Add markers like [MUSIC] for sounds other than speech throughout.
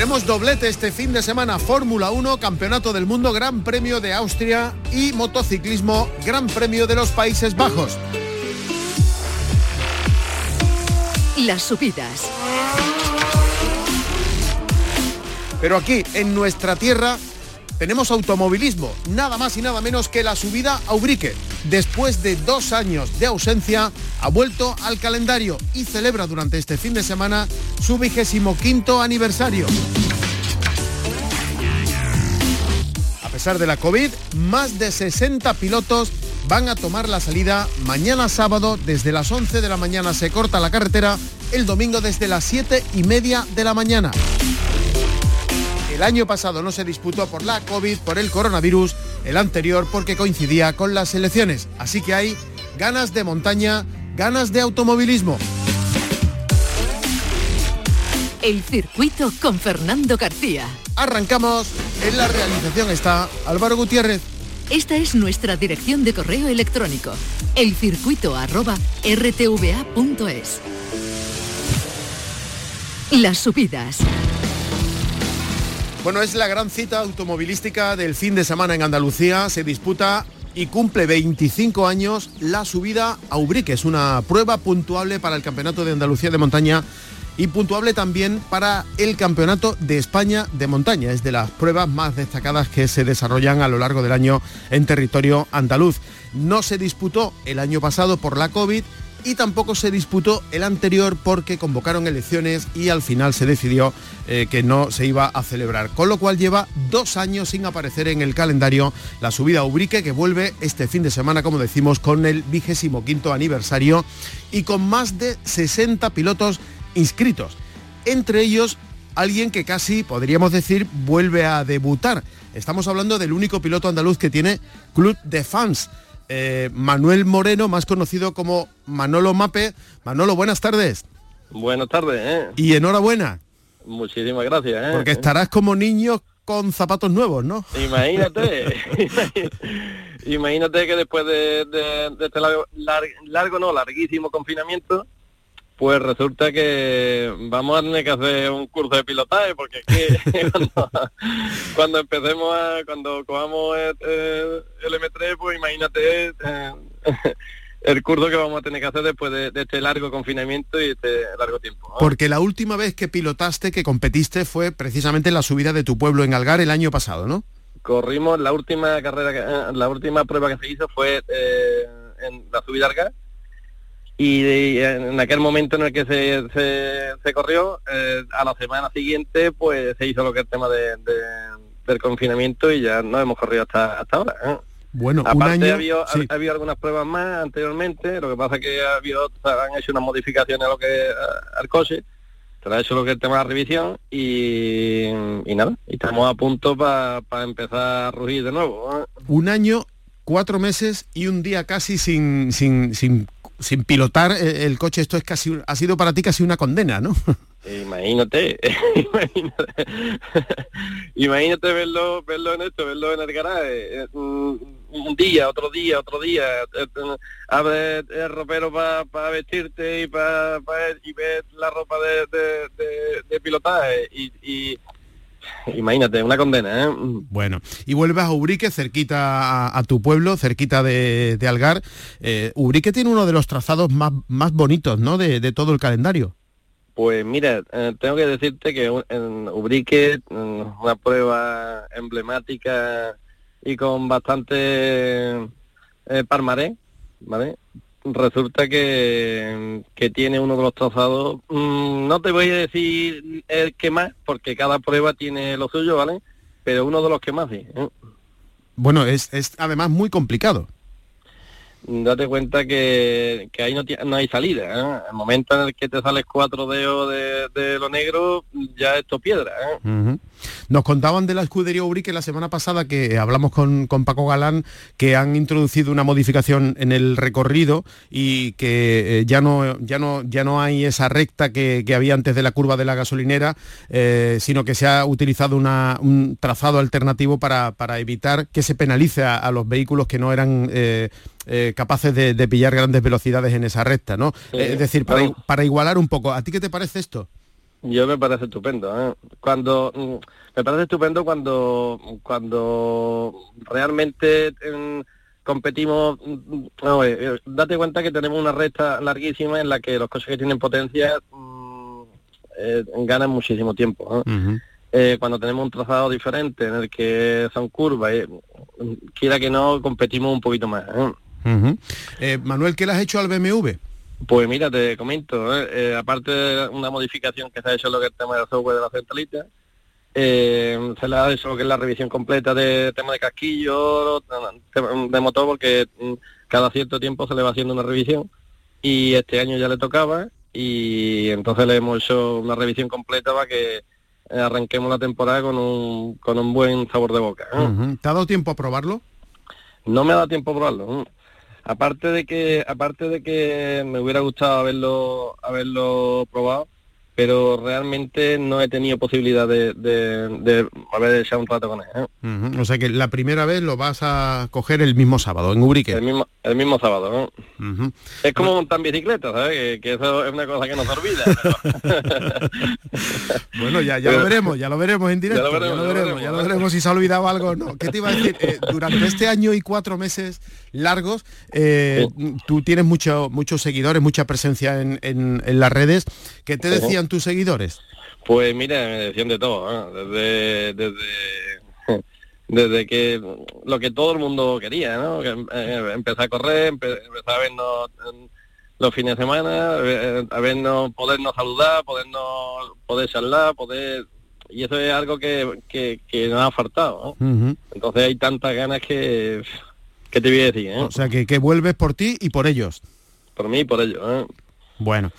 Tenemos doblete este fin de semana, Fórmula 1, Campeonato del Mundo, Gran Premio de Austria y motociclismo, Gran Premio de los Países Bajos. Las subidas. Pero aquí, en nuestra tierra, tenemos automovilismo, nada más y nada menos que la subida a Ubrique. Después de dos años de ausencia, ha vuelto al calendario y celebra durante este fin de semana su vigésimo quinto aniversario. A pesar de la COVID, más de 60 pilotos van a tomar la salida mañana sábado desde las 11 de la mañana se corta la carretera, el domingo desde las 7 y media de la mañana. El año pasado no se disputó por la COVID, por el coronavirus, el anterior porque coincidía con las elecciones. Así que hay ganas de montaña, ganas de automovilismo. El circuito con Fernando García. Arrancamos. En la realización está Álvaro Gutiérrez. Esta es nuestra dirección de correo electrónico. elcircuito@rtva.es. Las subidas. Bueno, es la gran cita automovilística del fin de semana en Andalucía. Se disputa y cumple 25 años la subida a Ubrique. Es una prueba puntuable para el Campeonato de Andalucía de Montaña y puntuable también para el Campeonato de España de Montaña. Es de las pruebas más destacadas que se desarrollan a lo largo del año en territorio andaluz. No se disputó el año pasado por la COVID y tampoco se disputó el anterior porque convocaron elecciones y al final se decidió eh, que no se iba a celebrar. Con lo cual lleva dos años sin aparecer en el calendario la subida a Ubrique que vuelve este fin de semana, como decimos, con el vigésimo quinto aniversario y con más de 60 pilotos inscritos. Entre ellos alguien que casi, podríamos decir, vuelve a debutar. Estamos hablando del único piloto andaluz que tiene club de fans. Eh, Manuel Moreno, más conocido como Manolo Mape. Manolo, buenas tardes. Buenas tardes. ¿eh? Y enhorabuena. Muchísimas gracias. ¿eh? Porque estarás como niño con zapatos nuevos, ¿no? Imagínate. [LAUGHS] Imagínate que después de, este largo, largo, no, larguísimo confinamiento, pues resulta que vamos a tener que hacer un curso de pilotaje porque [LAUGHS] cuando, empecemos a, cuando cojamos el, M3, pues imagínate eh, [LAUGHS] el curso que vamos a tener que hacer después de, este largo confinamiento y este largo tiempo. Porque la última vez que pilotaste, que competiste, fue precisamente en la subida de tu pueblo en Algar el año pasado, ¿no? Corrimos la última carrera, la última prueba que se hizo fue eh, en la subida Algar y en aquel momento en el que se, se, corrió, eh, a la semana siguiente pues se hizo lo que es el tema de, del confinamiento y ya no hemos corrido hasta, hasta ahora. ¿eh? Bueno, Aparte, un año, ha, habido, algunas pruebas más anteriormente, lo que pasa es que ha habido, han hecho unas modificaciones a lo que al coche, se ha hecho lo que es el tema de la revisión y, y nada, y estamos a punto para empezar a rugir de nuevo. ¿eh? Un año, cuatro meses y un día casi sin, sin, sin sin pilotar eh, el coche, esto es casi ha sido para ti casi una condena, ¿no? [LAUGHS] Imagínate, [LAUGHS] [LAUGHS] imagínate, verlo, verlo en esto, verlo en el garaje, eh, un día, otro día, otro día, eh, abre el ropero para vestirte y para y ver la ropa de, pilotaje y Imagínate, una condena, ¿eh? Bueno, y vuelves a Ubrique, cerquita a, tu pueblo, cerquita de, Algar. Eh, Ubrique tiene uno de los trazados más, más bonitos, ¿no?, de, todo el calendario. Pues mira, eh, tengo que decirte que en Ubrique, una prueba emblemática y con bastante eh, ¿vale? Resulta que, que, tiene uno de los trazados, mm, no te voy a decir el que más, porque cada prueba tiene lo suyo, ¿vale? Pero uno de los que más, sí. ¿eh? Bueno, es, es además muy complicado. date cuenta que, que ahí no, no hay salida. ¿eh? El momento en el que te sales cuatro dedos de, lo negro, ya esto piedra. ¿eh? Nos contaban de la escudería Ubrique la semana pasada que hablamos con, con, Paco Galán que han introducido una modificación en el recorrido y que eh, ya, no, ya, no, ya no hay esa recta que, había antes de la curva de la gasolinera, sino que se ha utilizado un trazado alternativo para, para evitar que se penalice a, los vehículos que no eran eh, capaces de, pillar grandes velocidades en esa recta, ¿no? es decir, para, igualar un poco, ¿a ti qué te parece esto? Yo me parece estupendo. ¿eh? Cuando mm, me parece estupendo cuando cuando realmente mm, competimos. Mm, eh, date cuenta que tenemos una recta larguísima en la que los coches que tienen potencia ganan muchísimo tiempo. cuando tenemos un trazado diferente en el que son curvas, quiera que no, competimos un poquito más. Eh, Manuel, ¿qué le has hecho al BMW? Pues mira, te comento, ¿eh? Eh, aparte de una modificación que se ha hecho en lo que es el tema del software de la centralita, se le ha hecho lo que es la revisión completa de tema de casquillo, de motor, porque mm, cada cierto tiempo se le va haciendo una revisión y este año ya le tocaba y entonces le hemos hecho una revisión completa para que arranquemos la temporada con un, con un buen sabor de boca. ¿Te ha dado tiempo a probarlo? No me ha dado tiempo a probarlo aparte de que aparte de que me hubiera gustado haberlo haberlo probado pero realmente no he tenido posibilidad de, de, haber echado un rato con él. ¿eh? O sea que la primera vez lo vas a coger el mismo sábado, en Ubrique. El mismo, el mismo sábado, ¿no? Es como montar bicicleta, ¿sabes? Que, eso es una cosa que no se olvida. [LAUGHS] bueno, ya, ya lo veremos, ya lo veremos en directo. Ya lo veremos, ya lo veremos, si se ha olvidado algo o no. ¿Qué te iba a decir? Eh, durante este año y cuatro meses largos, eh, tú tienes mucho, muchos seguidores, mucha presencia en, en, en las redes. ¿Qué te decían tus seguidores? Pues mira, me decían de todo, desde, desde, desde que lo que todo el mundo quería, ¿no? Eh, empezar a correr, empezar a vernos los fines de semana, a vernos, podernos saludar, podernos, poder charlar, poder y eso es algo que, que, nos ha faltado. Entonces hay tantas ganas que, que te voy a decir. ¿eh? O sea, que, que vuelves por ti y por ellos. Por mí y por ellos. ¿eh? Bueno.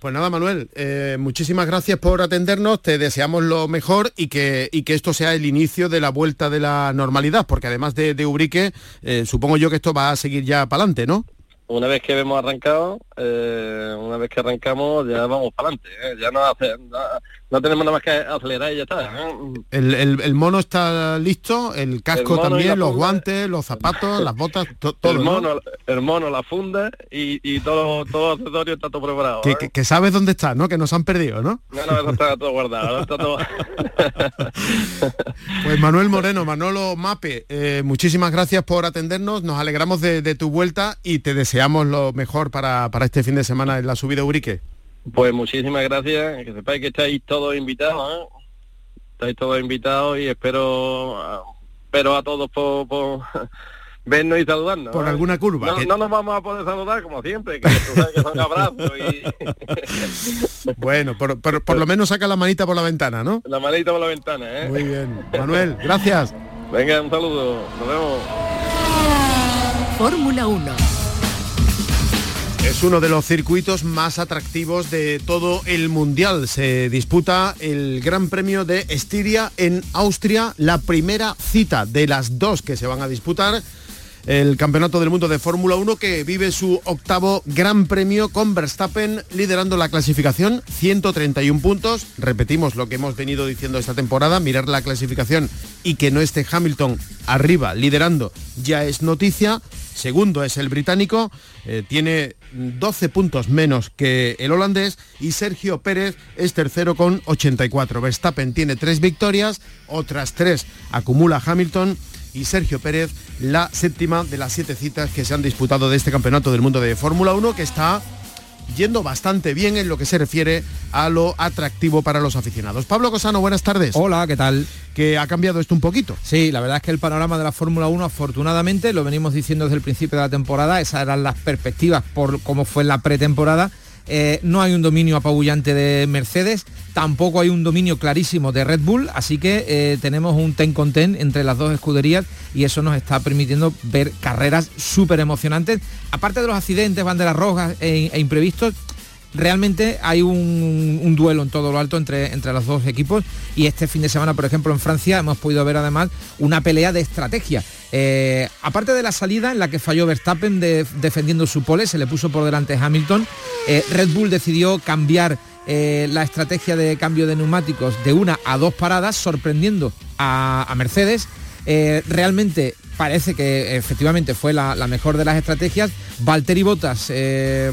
Pues nada, Manuel, eh, muchísimas gracias por atendernos, te deseamos lo mejor y que, y que esto sea el inicio de la vuelta de la normalidad, porque además de, de Ubrique, eh, supongo yo que esto va a seguir ya para adelante, ¿no? Una vez que hemos arrancado, eh, una vez que arrancamos ya vamos para adelante, ¿eh? ya no, no, tenemos nada más que acelerar y ya está. ¿eh? El, mono está listo, el casco también, los guantes, los zapatos, las botas, todo. El mono, el mono, la funda y, y todo, todo accesorio está todo preparado. Que, sabes dónde está, ¿no? Que nos han perdido, ¿no? No, no, eso está todo guardado, está todo... [LAUGHS] [LAUGHS] pues Manuel Moreno, Manolo Mape, muchísimas gracias por atendernos, nos alegramos de, de tu vuelta y te deseamos deseamos lo mejor para, para, este fin de semana en la subida Urique. Pues muchísimas gracias, que sepáis que estáis todos invitados, ¿eh? estáis todos invitados y espero, espero a todos por, [LAUGHS] vernos y saludarnos. Por ¿eh? alguna curva. No, no, nos vamos a poder saludar como siempre, que, sabes que son abrazos y... [LAUGHS] bueno, por, por, lo menos saca la manita por la ventana, ¿no? La manita por la ventana, ¿eh? Muy bien. Manuel, gracias. Venga, un saludo. Nos vemos. Fórmula 1 es uno de los circuitos más atractivos de todo el mundial. Se disputa el Gran Premio de Estiria en Austria, la primera cita de las dos que se van a disputar. El Campeonato del Mundo de Fórmula 1 que vive su octavo Gran Premio con Verstappen liderando la clasificación, 131 puntos. Repetimos lo que hemos venido diciendo esta temporada, mirar la clasificación y que no esté Hamilton arriba liderando ya es noticia. Segundo es el británico, eh, tiene 12 puntos menos que el holandés y Sergio Pérez es tercero con 84. Verstappen tiene tres victorias, otras tres acumula Hamilton y Sergio Pérez la séptima de las siete citas que se han disputado de este campeonato del mundo de Fórmula 1 que está yendo bastante bien en lo que se refiere a lo atractivo para los aficionados. Pablo Cosano, buenas tardes. Hola, ¿qué tal? Que ha cambiado esto un poquito. Sí, la verdad es que el panorama de la Fórmula 1, afortunadamente, lo venimos diciendo desde el principio de la temporada, esas eran las perspectivas por cómo fue la pretemporada Eh, no hay un dominio apabullante de Mercedes, tampoco hay un dominio clarísimo de Red Bull, así que eh, tenemos un ten con ten entre las dos escuderías y eso nos está permitiendo ver carreras súper emocionantes. Aparte de los accidentes, banderas rojas e, e imprevistos, realmente hay un, duelo en todo lo alto entre, entre los dos equipos y este fin de semana, por ejemplo, en Francia hemos podido ver además una pelea de estrategia. Eh, aparte de la salida en la que falló Verstappen defendiendo su pole, se le puso por delante Hamilton, eh, Red Bull decidió cambiar eh, la estrategia de cambio de neumáticos de una a dos paradas, sorprendiendo a, Mercedes. realmente parece que efectivamente fue la, mejor de las estrategias. Valtteri Bottas, eh,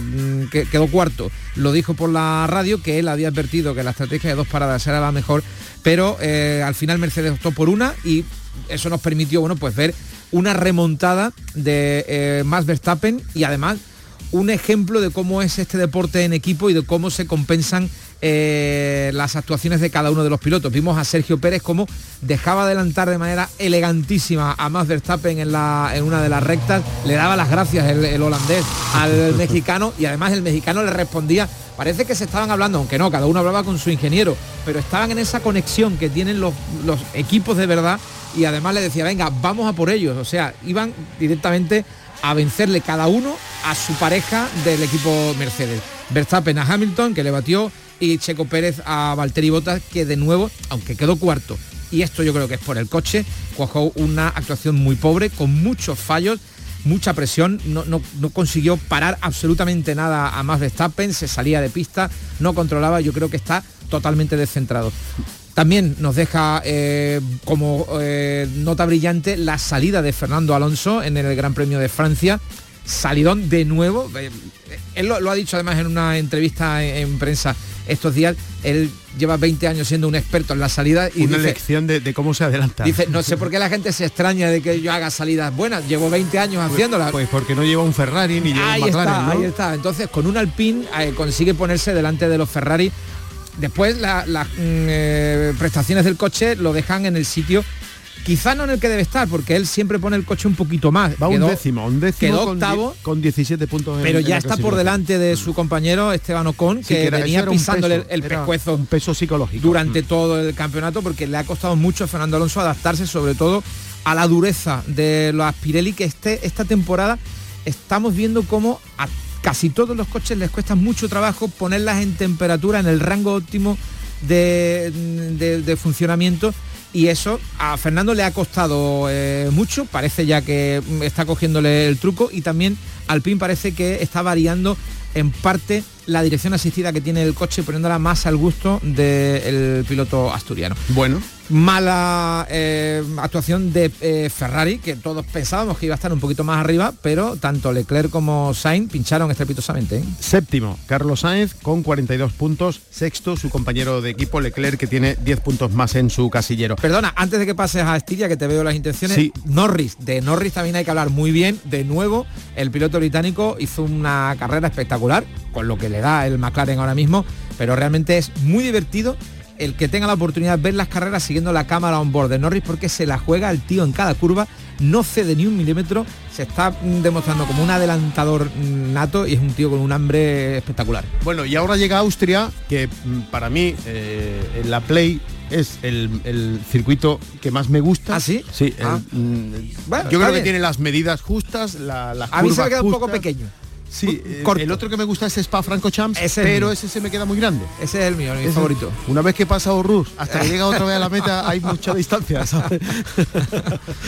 que quedó cuarto, lo dijo por la radio que él había advertido que la estrategia de dos paradas era la mejor, pero eh, al final Mercedes optó por una y eso nos permitió bueno, pues ver una remontada de eh, Verstappen y además un ejemplo de cómo es este deporte en equipo y de cómo se compensan eh, las actuaciones de cada uno de los pilotos. Vimos a Sergio Pérez como dejaba adelantar de manera elegantísima a Max Verstappen en, la, en una de las rectas, le daba las gracias el, holandés al [LAUGHS] mexicano y además el mexicano le respondía parece que se estaban hablando, aunque no, cada uno hablaba con su ingeniero, pero estaban en esa conexión que tienen los, los, equipos de verdad y además le decía, venga, vamos a por ellos. O sea, iban directamente a vencerle cada uno a su pareja del equipo Mercedes. Verstappen a Hamilton, que le batió, y Checo Pérez a Valtteri Bottas, que de nuevo, aunque quedó cuarto, y esto yo creo que es por el coche, cuajó una actuación muy pobre, con muchos fallos, mucha presión, no, consiguió parar absolutamente nada a más Verstappen, se salía de pista, no controlaba, yo creo que está totalmente descentrado. También nos deja eh, como eh, nota brillante la salida de Fernando Alonso en el Gran Premio de Francia. Salidón de nuevo. Eh, él lo, ha dicho además en una entrevista en prensa estos días. Él lleva 20 años siendo un experto en la salida y una lección de, cómo se adelanta. Dice, no sé [LAUGHS] por qué la gente se extraña de que yo haga salidas buenas. Llevo 20 años pues, haciéndolas. Pues porque no lleva un Ferrari ni lleva ahí un McLaren. Está, Ahí está. Entonces con un Alpine eh, consigue ponerse delante de los Ferrari. Después las mm, eh, prestaciones del coche lo dejan en el sitio Quizá no en el que debe estar, porque él siempre pone el coche un poquito más. Va un décimo, un décimo quedó octavo, con, 17 puntos. pero ya está por delante de su compañero Esteban Ocon, que, venía pisándole el pescuezo. Un peso psicológico. Durante mm. todo el campeonato, porque le ha costado mucho a Fernando Alonso adaptarse, sobre todo a la dureza de los Pirelli, que este, esta temporada estamos viendo cómo a casi todos los coches les cuesta mucho trabajo ponerlas en temperatura, en el rango óptimo de funcionamiento y eso a Fernando le ha costado eh, mucho, parece ya que está cogiéndole el truco y también Alpine parece que está variando en parte la dirección asistida que tiene el coche poniéndola más al gusto del piloto asturiano. Bueno. Mala eh, actuación de eh, Ferrari, que todos pensábamos que iba a estar un poquito más arriba, pero tanto Leclerc como Sainz pincharon estrepitosamente. ¿eh? Séptimo, Carlos Sainz con 42 puntos. Sexto, su compañero de equipo Leclerc, que tiene 10 puntos más en su casillero. Perdona, antes de que pases a Estiria, que te veo las intenciones, sí. Norris, de Norris también hay que hablar muy bien. De nuevo, el piloto británico hizo una carrera espectacular, con lo que le da el McLaren ahora mismo, pero realmente es muy divertido el que tenga la oportunidad de ver las carreras siguiendo la cámara on board de Norris porque se la juega el tío en cada curva, no cede ni un milímetro, se está demostrando como un adelantador nato y es un tío con un hambre espectacular. Bueno, y ahora llega Austria, que mm, para mí eh, en la Play es el, circuito que más me gusta. ¿Ah, sí? Sí. Ah. Mm, yo creo que tiene las medidas justas, la, las A mí se ha quedado un poco pequeño. Sí, eh, el otro que me gusta es Spa Franco Champs, pero ese se me queda muy grande. Ese es el mío, mi favorito. Una vez que pasa Rus hasta que llega otra vez a la meta, hay [LAUGHS] mucha distancia.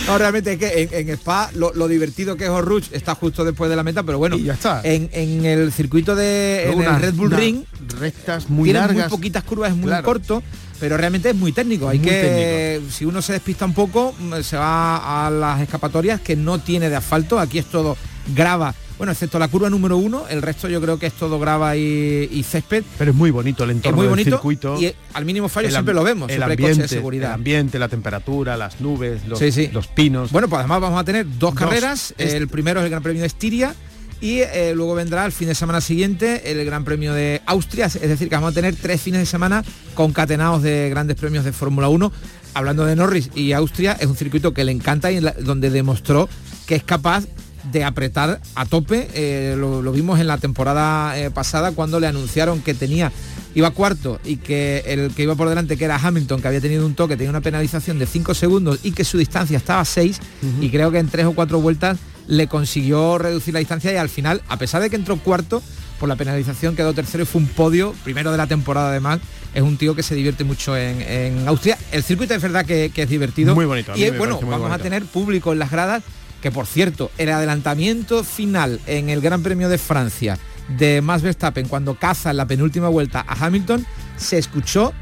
no, realmente es que en, Spa lo, divertido que es Horus está justo después de la meta, pero bueno, ya está. En, el circuito de Red Bull Ring, rectas muy largas, muy poquitas curvas, es muy corto pero realmente es muy técnico. Hay que, si uno se despista un poco, se va a las escapatorias que no tiene de asfalto. Aquí es todo grava bueno, excepto la curva número uno, el resto yo creo que es todo grava y, césped. Pero es muy bonito el entorno muy bonito, del circuito. Y al mínimo fallo siempre lo vemos. El ambiente, de seguridad. el ambiente, la temperatura, las nubes, los, los, pinos. Bueno, pues además vamos a tener dos, carreras. El primero es el Gran Premio de Estiria y eh, luego vendrá el fin de semana siguiente el Gran Premio de Austria, es decir, que vamos a tener tres fines de semana concatenados de grandes premios de Fórmula 1. Hablando de Norris y Austria, es un circuito que le encanta y donde demostró que es capaz de apretar a tope. Eh, lo, vimos en la temporada eh, pasada cuando le anunciaron que tenía iba cuarto y que el que iba por delante, que era Hamilton, que había tenido un toque, tenía una penalización de 5 segundos y que su distancia estaba a 6 y creo que en tres o cuatro vueltas le consiguió reducir la distancia y al final, a pesar de que entró cuarto, por la penalización quedó tercero y fue un podio, primero de la temporada además, es un tío que se divierte mucho en, Austria. El circuito es verdad que, es divertido. Muy bonito. Y bueno, vamos a tener público en las gradas, que por cierto, el adelantamiento final en el Gran Premio de Francia de Max Verstappen cuando caza en la penúltima vuelta a Hamilton, se escuchó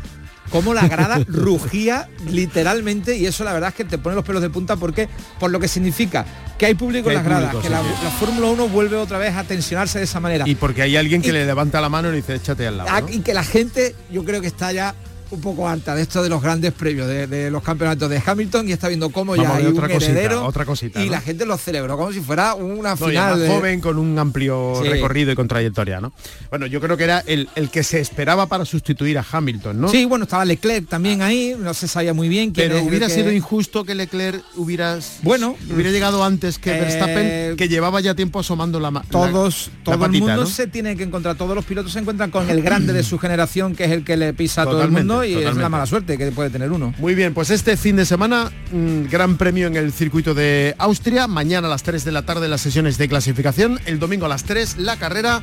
cómo la grada [LAUGHS] rugía literalmente y eso la verdad es que te pone los pelos de punta porque por lo que significa que hay público en las gradas, que la, Fórmula 1 vuelve otra vez a tensionarse de esa manera. Y porque hay alguien que le levanta la mano y le dice échate al lado. Ah, y que la gente yo creo que está ya un poco harta de esto de los grandes previos de, los campeonatos de Hamilton y está viendo cómo ya hay otra un heredero otra cosita, y la gente lo celebró como si fuera una final joven con un amplio recorrido y con trayectoria, ¿no? Bueno, yo creo que era el, que se esperaba para sustituir a Hamilton, ¿no? Sí, bueno, estaba Leclerc también ahí, no se sabía muy bien. Pero hubiera sido injusto que Leclerc hubiera bueno, hubiera llegado antes que Verstappen, eh, que llevaba ya tiempo asomando la mano. Todos, todo el mundo se tiene que encontrar, todos los pilotos se encuentran con el grande de su generación, que es el que le pisa a todo el mundo y es la mala suerte que puede tener uno. Muy bien, pues este fin de semana, mm, gran premio en el circuito de Austria. Mañana a las 3 de la tarde las sesiones de clasificación. El domingo a las 3 la carrera.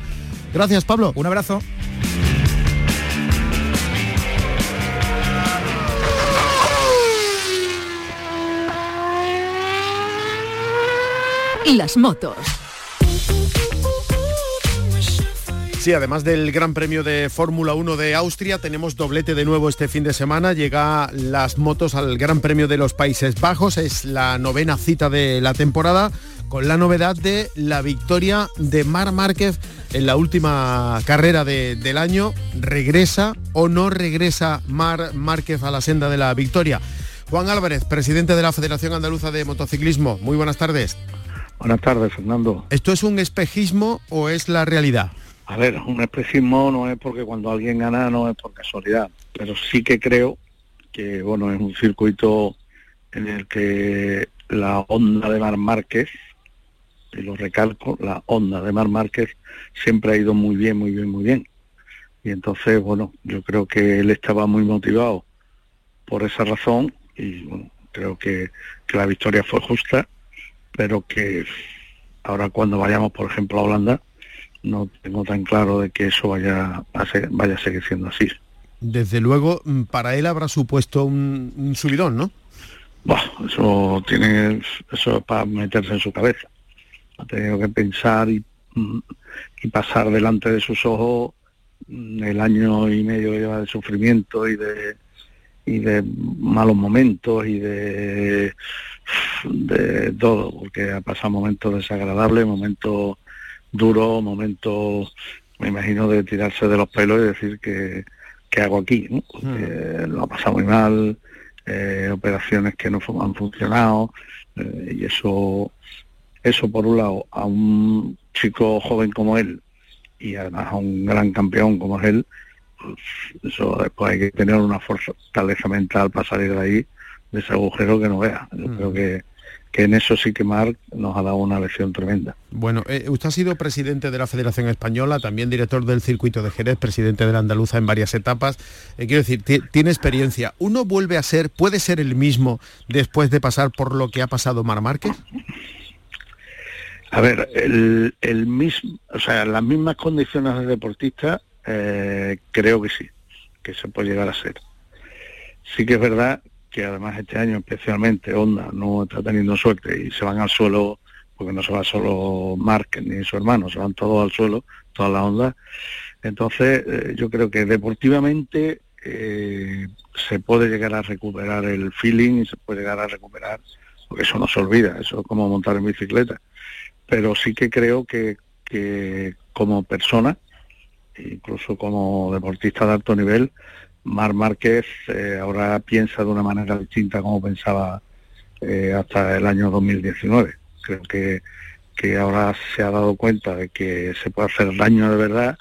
Gracias, Pablo. Un abrazo. Las motos. Sí, además del Gran Premio de Fórmula 1 de Austria, tenemos doblete de nuevo este fin de semana. Llega las motos al Gran Premio de los Países Bajos. Es la novena cita de la temporada con la novedad de la victoria de Mar Márquez en la última carrera del año. ¿Regresa o no regresa Mar Márquez a la senda de la victoria? Juan Álvarez, presidente de la Federación Andaluza de Motociclismo. Muy buenas tardes. Buenas tardes, Fernando. ¿Esto es un espejismo o es la realidad? A ver, un especismo no es porque cuando alguien gana no es por casualidad, pero sí que creo que bueno es un circuito en el que la onda de Mar Márquez, y lo recalco, la onda de Mar Márquez siempre ha ido muy bien, muy bien, muy bien. Y entonces, bueno, yo creo que él estaba muy motivado por esa razón y bueno, creo que, que la victoria fue justa, pero que ahora cuando vayamos, por ejemplo, a Holanda, no tengo tan claro de que eso vaya a, vaya a seguir siendo así. Desde luego, mm, para él habrá supuesto un, subidón, ¿no? eso tiene, eso es para meterse en su cabeza. Ha tenido que pensar y, mm, y pasar delante de sus ojos mm, el año y medio de sufrimiento y de y de malos momentos y de de todo, porque ha pasado momentos desagradables, momentos duro, momento, me imagino, de tirarse de los pelos y decir que, que hago aquí, ¿no? Porque hmm. lo ha pasado muy mal, eh, operaciones que no han funcionado, eh, y eso, eso por un lado, a un chico joven como él, y además a un gran campeón como es él, pues eso después hay que tener una fortaleza mental para salir de ahí, de ese agujero que no vea. Yo hmm. creo que que en eso sí que Marc nos ha dado una lección tremenda. Bueno, eh, usted ha sido presidente de la Federación Española, también director del circuito de Jerez, presidente de la Andaluza en varias etapas. Eh, quiero decir, tiene experiencia. ¿Uno vuelve a ser, puede ser el mismo después de pasar por lo que ha pasado Mar Márquez? A ver, el, mismo, o sea, las mismas condiciones de deportista, eh, creo que sí, que se puede llegar a ser. Sí que es verdad que además este año especialmente Honda no está teniendo suerte y se van al suelo, porque no se va solo Mark ni su hermano, se van todos al suelo, toda la Honda. Entonces eh, yo creo que deportivamente eh, se puede llegar a recuperar el feeling y se puede llegar a recuperar, porque eso no se olvida, eso es como montar en bicicleta. Pero sí que creo que, que como persona, incluso como deportista de alto nivel, Mar Márquez eh, ahora piensa de una manera distinta como pensaba eh, hasta el año 2019. Creo que, que ahora se ha dado cuenta de que se puede hacer daño de verdad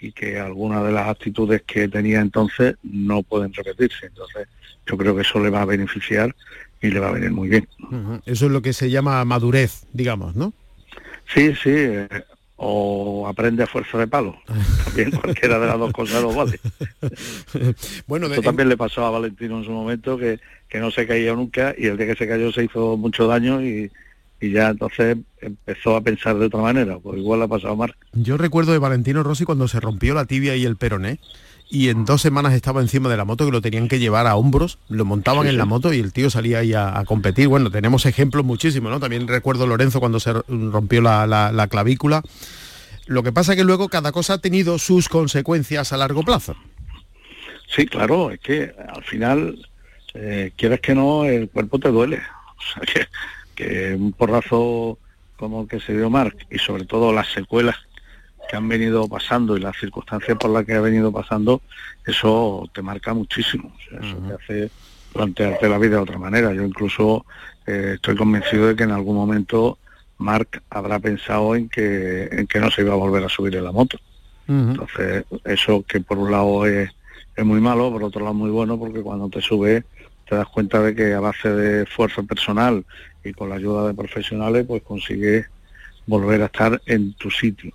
y que algunas de las actitudes que tenía entonces no pueden repetirse. Entonces yo creo que eso le va a beneficiar y le va a venir muy bien. Eso es lo que se llama madurez, digamos, ¿no? Sí, sí, eh, o aprende a fuerza de palo. También cualquiera de las dos cosas lo vale. [LAUGHS] bueno, Esto también le pasó a Valentino en su momento, que, que no se caía nunca y el día que se cayó se hizo mucho daño y, y ya entonces empezó a pensar de otra manera, pues igual ha pasado Marc. Yo recuerdo de Valentino Rossi cuando se rompió la tibia y el peroné y en dos semanas estaba encima de la moto que lo tenían que llevar a hombros, lo montaban en la moto y el tío salía ahí a, competir. Bueno, tenemos ejemplos muchísimos, ¿no? También recuerdo Lorenzo cuando se rompió la, clavícula. Lo que pasa es que luego cada cosa ha tenido sus consecuencias a largo plazo. Sí, claro, es que al final, eh, quieres que no, el cuerpo te duele. [LAUGHS] O sea, que, que un porrazo como el que se dio Marc y sobre todo las secuelas que han venido pasando y las circunstancias por las que ha venido pasando, eso te marca muchísimo. eso te hace plantearte la vida de otra manera. Yo incluso eh, estoy convencido de que en algún momento Marc habrá pensado en que, en que no se iba a volver a subir en la moto. Entonces, eso que por un lado es, es muy malo, por otro lado muy bueno, porque cuando te sube te das cuenta de que a base de esfuerzo personal y con la ayuda de profesionales, pues consigues volver a estar en tu sitio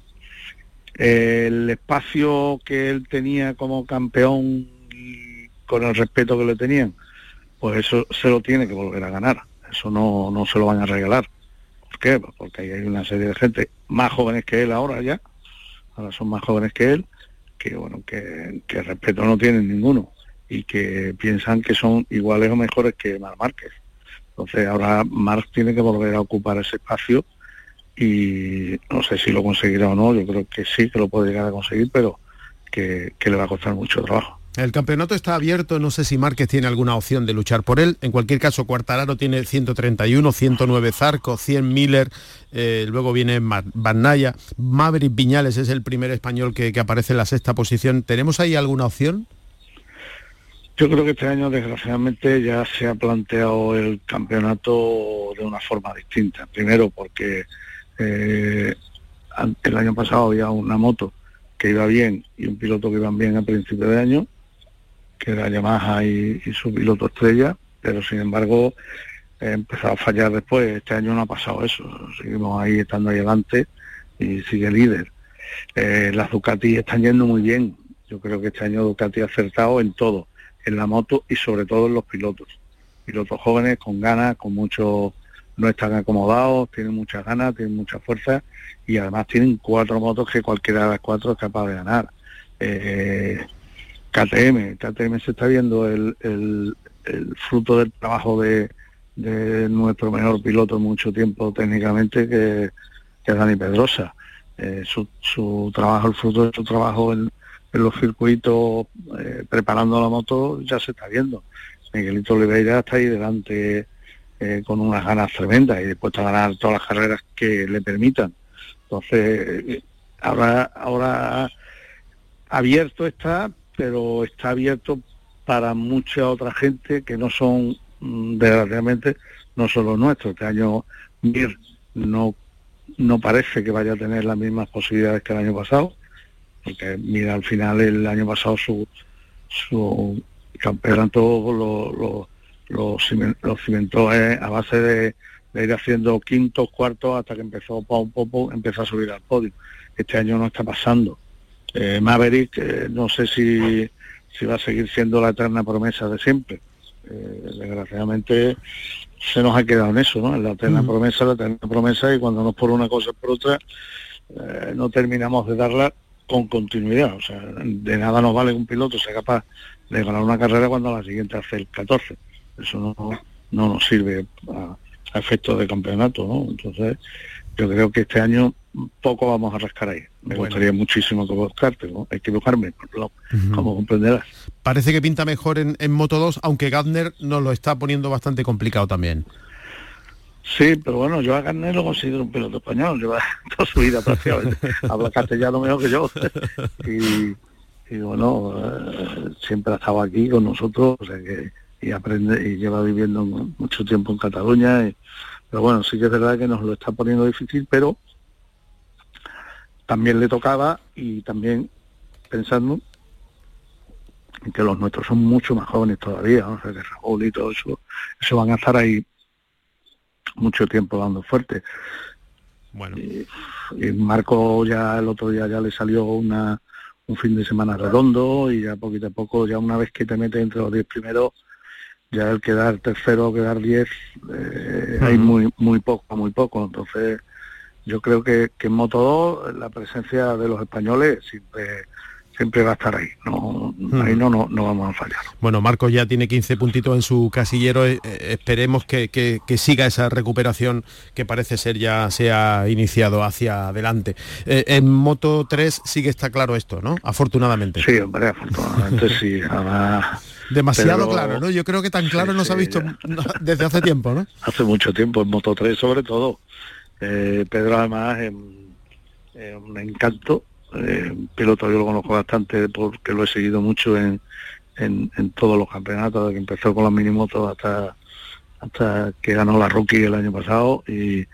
el espacio que él tenía como campeón y con el respeto que le tenían, pues eso se lo tiene que volver a ganar. Eso no, no se lo van a regalar. ¿Por qué? Pues porque hay una serie de gente más jóvenes que él ahora ya, ahora son más jóvenes que él, que bueno, que, que respeto no tienen ninguno y que piensan que son iguales o mejores que Mar Márquez. Entonces ahora Marc tiene que volver a ocupar ese espacio y no sé si lo conseguirá o no, yo creo que sí que lo puede llegar a conseguir, pero que, le va a costar mucho trabajo. El campeonato está abierto, no sé si Márquez tiene alguna opción de luchar por él. En cualquier caso, Cuartararo tiene 131, 109 Zarco, 100 Miller, eh, luego viene Naya. Maverick Viñales es el primer español que, que, aparece en la sexta posición. ¿Tenemos ahí alguna opción? Yo creo que este año, desgraciadamente, ya se ha planteado el campeonato de una forma distinta. Primero porque eh, el año pasado había una moto que iba bien y un piloto que iban bien a principio de año, que era Yamaha y, su piloto estrella, pero sin embargo eh, empezó a fallar después. Este año no ha pasado eso, seguimos ahí estando ahí adelante y sigue líder. Eh, las Ducati están yendo muy bien. Yo creo que este año Ducati ha acertado en todo, en la moto y sobre todo en los pilotos. Pilotos jóvenes con ganas, con mucho no están acomodados, tienen muchas ganas, tienen mucha fuerza y además tienen cuatro motos que cualquiera de las cuatro es capaz de ganar. Eh, KTM, KTM se está viendo el, fruto del trabajo de, nuestro mejor piloto en mucho tiempo técnicamente, que, es Dani Pedrosa. Eh, su, trabajo, el fruto de su trabajo en, los circuitos eh, preparando la moto ya se está viendo. Miguelito Oliveira está ahí delante eh, con unas ganas tremendas y después a ganar todas las carreras que le permitan. Entonces, eh, ahora, ahora abierto está, pero está abierto para mucha otra gente que no son, mm, desgraciadamente, no son los nuestros. Este año Mir no, no parece que vaya a tener las mismas posibilidades que el año pasado, porque mira, al final el año pasado su, su campeonato lo, lo, lo, cimentó a base de, ir haciendo quintos, cuartos, hasta que empezó un poco, empezó a subir al podio. Este año no está pasando. Eh, Maverick, eh, no sé si, si va a seguir siendo la eterna promesa de siempre. Eh, desgraciadamente se nos ha quedado en eso, ¿no? En la eterna promesa, la eterna promesa, y cuando no por una cosa por otra, no terminamos de darla con continuidad. O sea, de nada nos vale que un piloto sea capaz de ganar una carrera cuando la siguiente hace el 14 eso no, no nos sirve a, efectos de campeonato, ¿no? Entonces, yo creo que este año poco vamos a rascar ahí. Me gustaría muchísimo equivocarte, ¿no? equivocarme, como comprenderás. Parece que pinta mejor en, en Moto 2, aunque Gardner nos lo está poniendo bastante complicado también. Sí, pero bueno, yo a Gardner lo considero un piloto español, lleva [LAUGHS] toda su vida prácticamente, habla castellano mejor que yo. [LAUGHS] y, bueno, eh, siempre ha estado aquí con nosotros, o sea que y aprende y lleva viviendo mucho tiempo en Cataluña. pero bueno, sí que es verdad que nos lo está poniendo difícil, pero también le tocaba y también pensando que los nuestros son mucho más jóvenes todavía, o sea que Raúl y todo eso, eso van a estar ahí mucho tiempo dando fuerte. Bueno. Y, Marco ya el otro día ya le salió una un fin de semana redondo y ya poquito a poco, ya una vez que te metes entre los 10 primeros, ya el quedar tercero o quedar 10 eh, hay muy muy poco, muy poco. Entonces yo creo que, que en Moto 2 la presencia de los españoles siempre siempre va a estar ahí. No, Ahí no, no, no, vamos a fallar. Bueno, Marcos ya tiene 15 puntitos en su casillero. Eh, eh, esperemos que, que, siga esa recuperación que parece ser ya se ha iniciado hacia adelante. Eh, en Moto 3 sí que está claro esto, ¿no? Afortunadamente. Sí, hombre, afortunadamente sí. Demasiado claro, ¿no? Yo creo que tan claro no se ha visto [LAUGHS] desde hace tiempo, ¿no? Hace mucho tiempo, en Moto 3 sobre todo. Pedro además es un encanto eh, piloto yo lo conozco bastante porque lo he seguido mucho en, en, todos los campeonatos, desde que empezó con las minimotos hasta hasta que ganó la rookie el año pasado y,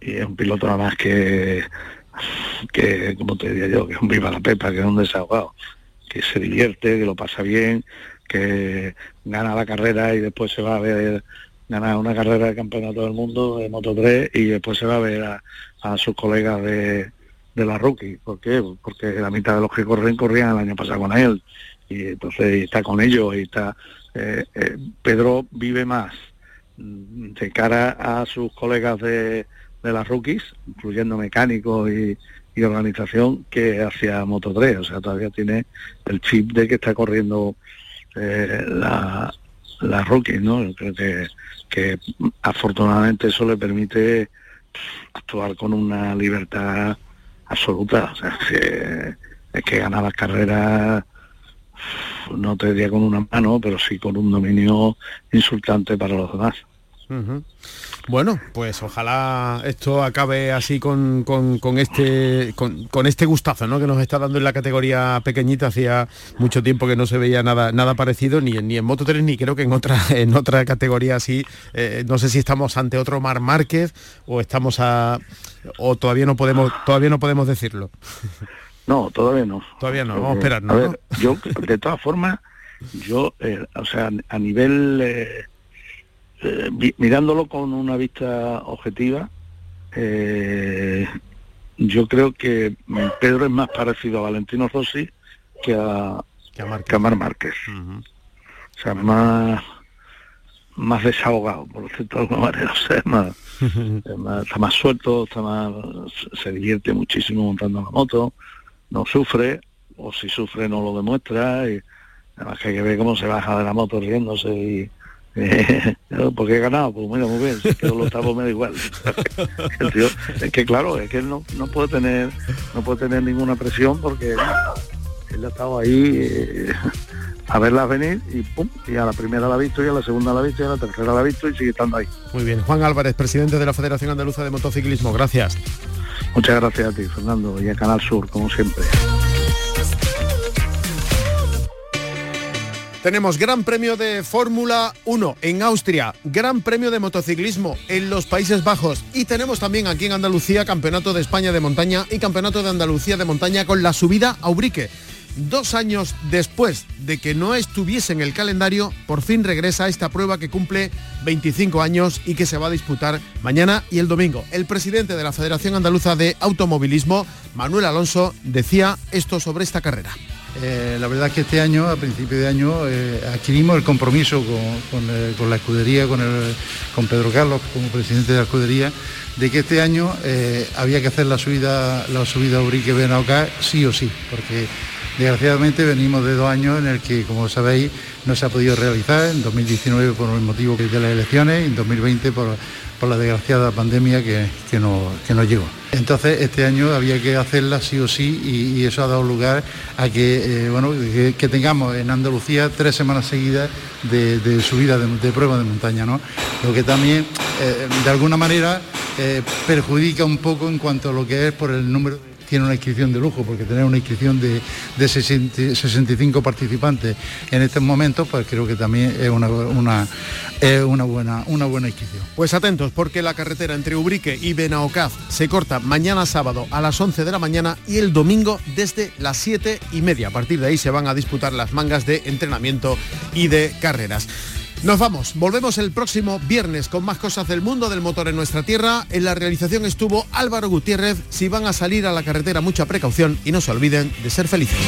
es un piloto nada más que que como te diría yo que es un viva la pepa que es un desahogado que se divierte que lo pasa bien que gana la carrera y después se va a ver ganar una carrera de campeonato del mundo de Moto 3 y después se va a ver a sus colegas de, de la rookie. ¿Por qué? Porque la mitad de los que corren corrían el año pasado con él. Y entonces está con ellos y está... Eh, eh, Pedro vive más de cara a sus colegas de, de las rookies, incluyendo mecánicos y, organización, que hacia Moto 3. O sea, todavía tiene el chip de que está corriendo eh, la, la rookie, ¿no? creo que, que afortunadamente eso le permite actuar con una libertad absoluta. O sea, es que ganar las carreras, no te diría con una mano, pero sí con un dominio insultante para los demás. Bueno, pues ojalá esto acabe así con, este con, este gustazo ¿no? que nos está dando en la categoría pequeñita. Hacía mucho tiempo que no se veía nada, nada parecido, ni, ni en Moto 3, ni creo que en otra, [LAUGHS] en otra categoría así. Eh, no sé si estamos ante otro Mar Márquez o estamos a. o todavía no podemos, todavía no podemos decirlo. [LAUGHS] No, todavía no. Todavía no, vamos a esperar. A ver, yo, de todas formas, yo, eh, o sea, a nivel. Eh, eh, mirándolo con una vista objetiva, eh, yo creo que Pedro es más parecido a Valentino Rossi que a, que Mar Márquez. O sea, más más desahogado, por decirlo de alguna manera. [LAUGHS] O sea, [LAUGHS] más, está más suelto, está más, se divierte muchísimo montando la moto, no sufre, o si sufre no lo demuestra, y además que hay que ver cómo se baja de la moto riéndose y, [LAUGHS] porque he ganado, pues mira, muy bien, si los octavo me da igual. [LAUGHS] es que claro, es que él no, no puede tener, no puede tener ninguna presión porque él ha estado ahí eh, a verla venir y pum, y a la primera la ha visto, y a la segunda la ha visto, y a la tercera la ha visto y sigue estando ahí. Muy bien. Juan Álvarez, presidente de la Federación Andaluza de Motociclismo, gracias. Muchas gracias a ti, Fernando, y a Canal Sur, como siempre. Tenemos Gran Premio de Fórmula 1 en Austria, Gran Premio de Motociclismo en los Países Bajos y tenemos también aquí en Andalucía Campeonato de España de Montaña y Campeonato de Andalucía de Montaña con la subida a Ubrique. Dos años después de que no estuviese en el calendario, por fin regresa esta prueba que cumple 25 años y que se va a disputar mañana y el domingo. El presidente de la Federación Andaluza de Automovilismo, Manuel Alonso, decía esto sobre esta carrera. Eh, la verdad es que este año, a principio de año, eh, adquirimos el compromiso eh, con, la escudería, con, con, Pedro Carlos como presidente de la escudería, de que este año había que hacer la subida, la subida Urique Benauca sí o sí, porque desgraciadamente venimos de dos años en el que, como sabéis, no se ha podido realizar, en 2019 por el motivo de las elecciones y en 2020 por por la desgraciada pandemia que, que, nos, llegó. Entonces este año había que hacerla sí o sí y, eso ha dado lugar a que, eh, bueno, que, tengamos en Andalucía tres semanas seguidas de, subida de, prueba de montaña, ¿no? Lo que también eh, de alguna manera eh, perjudica un poco en cuanto a lo que es por el número tiene una inscripción de lujo, porque tener una inscripción de, 65 participantes en estos momentos, pues creo que también es una, buena, una buena inscripción. Pues atentos, porque la carretera entre Ubrique y Benaocaz se corta mañana sábado a las 11 de la mañana y el domingo desde las 7 y media. A partir de ahí se van a disputar las mangas de entrenamiento y de carreras. Nos vamos, volvemos el próximo viernes con más cosas del mundo del motor en nuestra tierra. En la realización estuvo Álvaro Gutiérrez. Si van a salir a la carretera, mucha precaución y no se olviden de ser felices.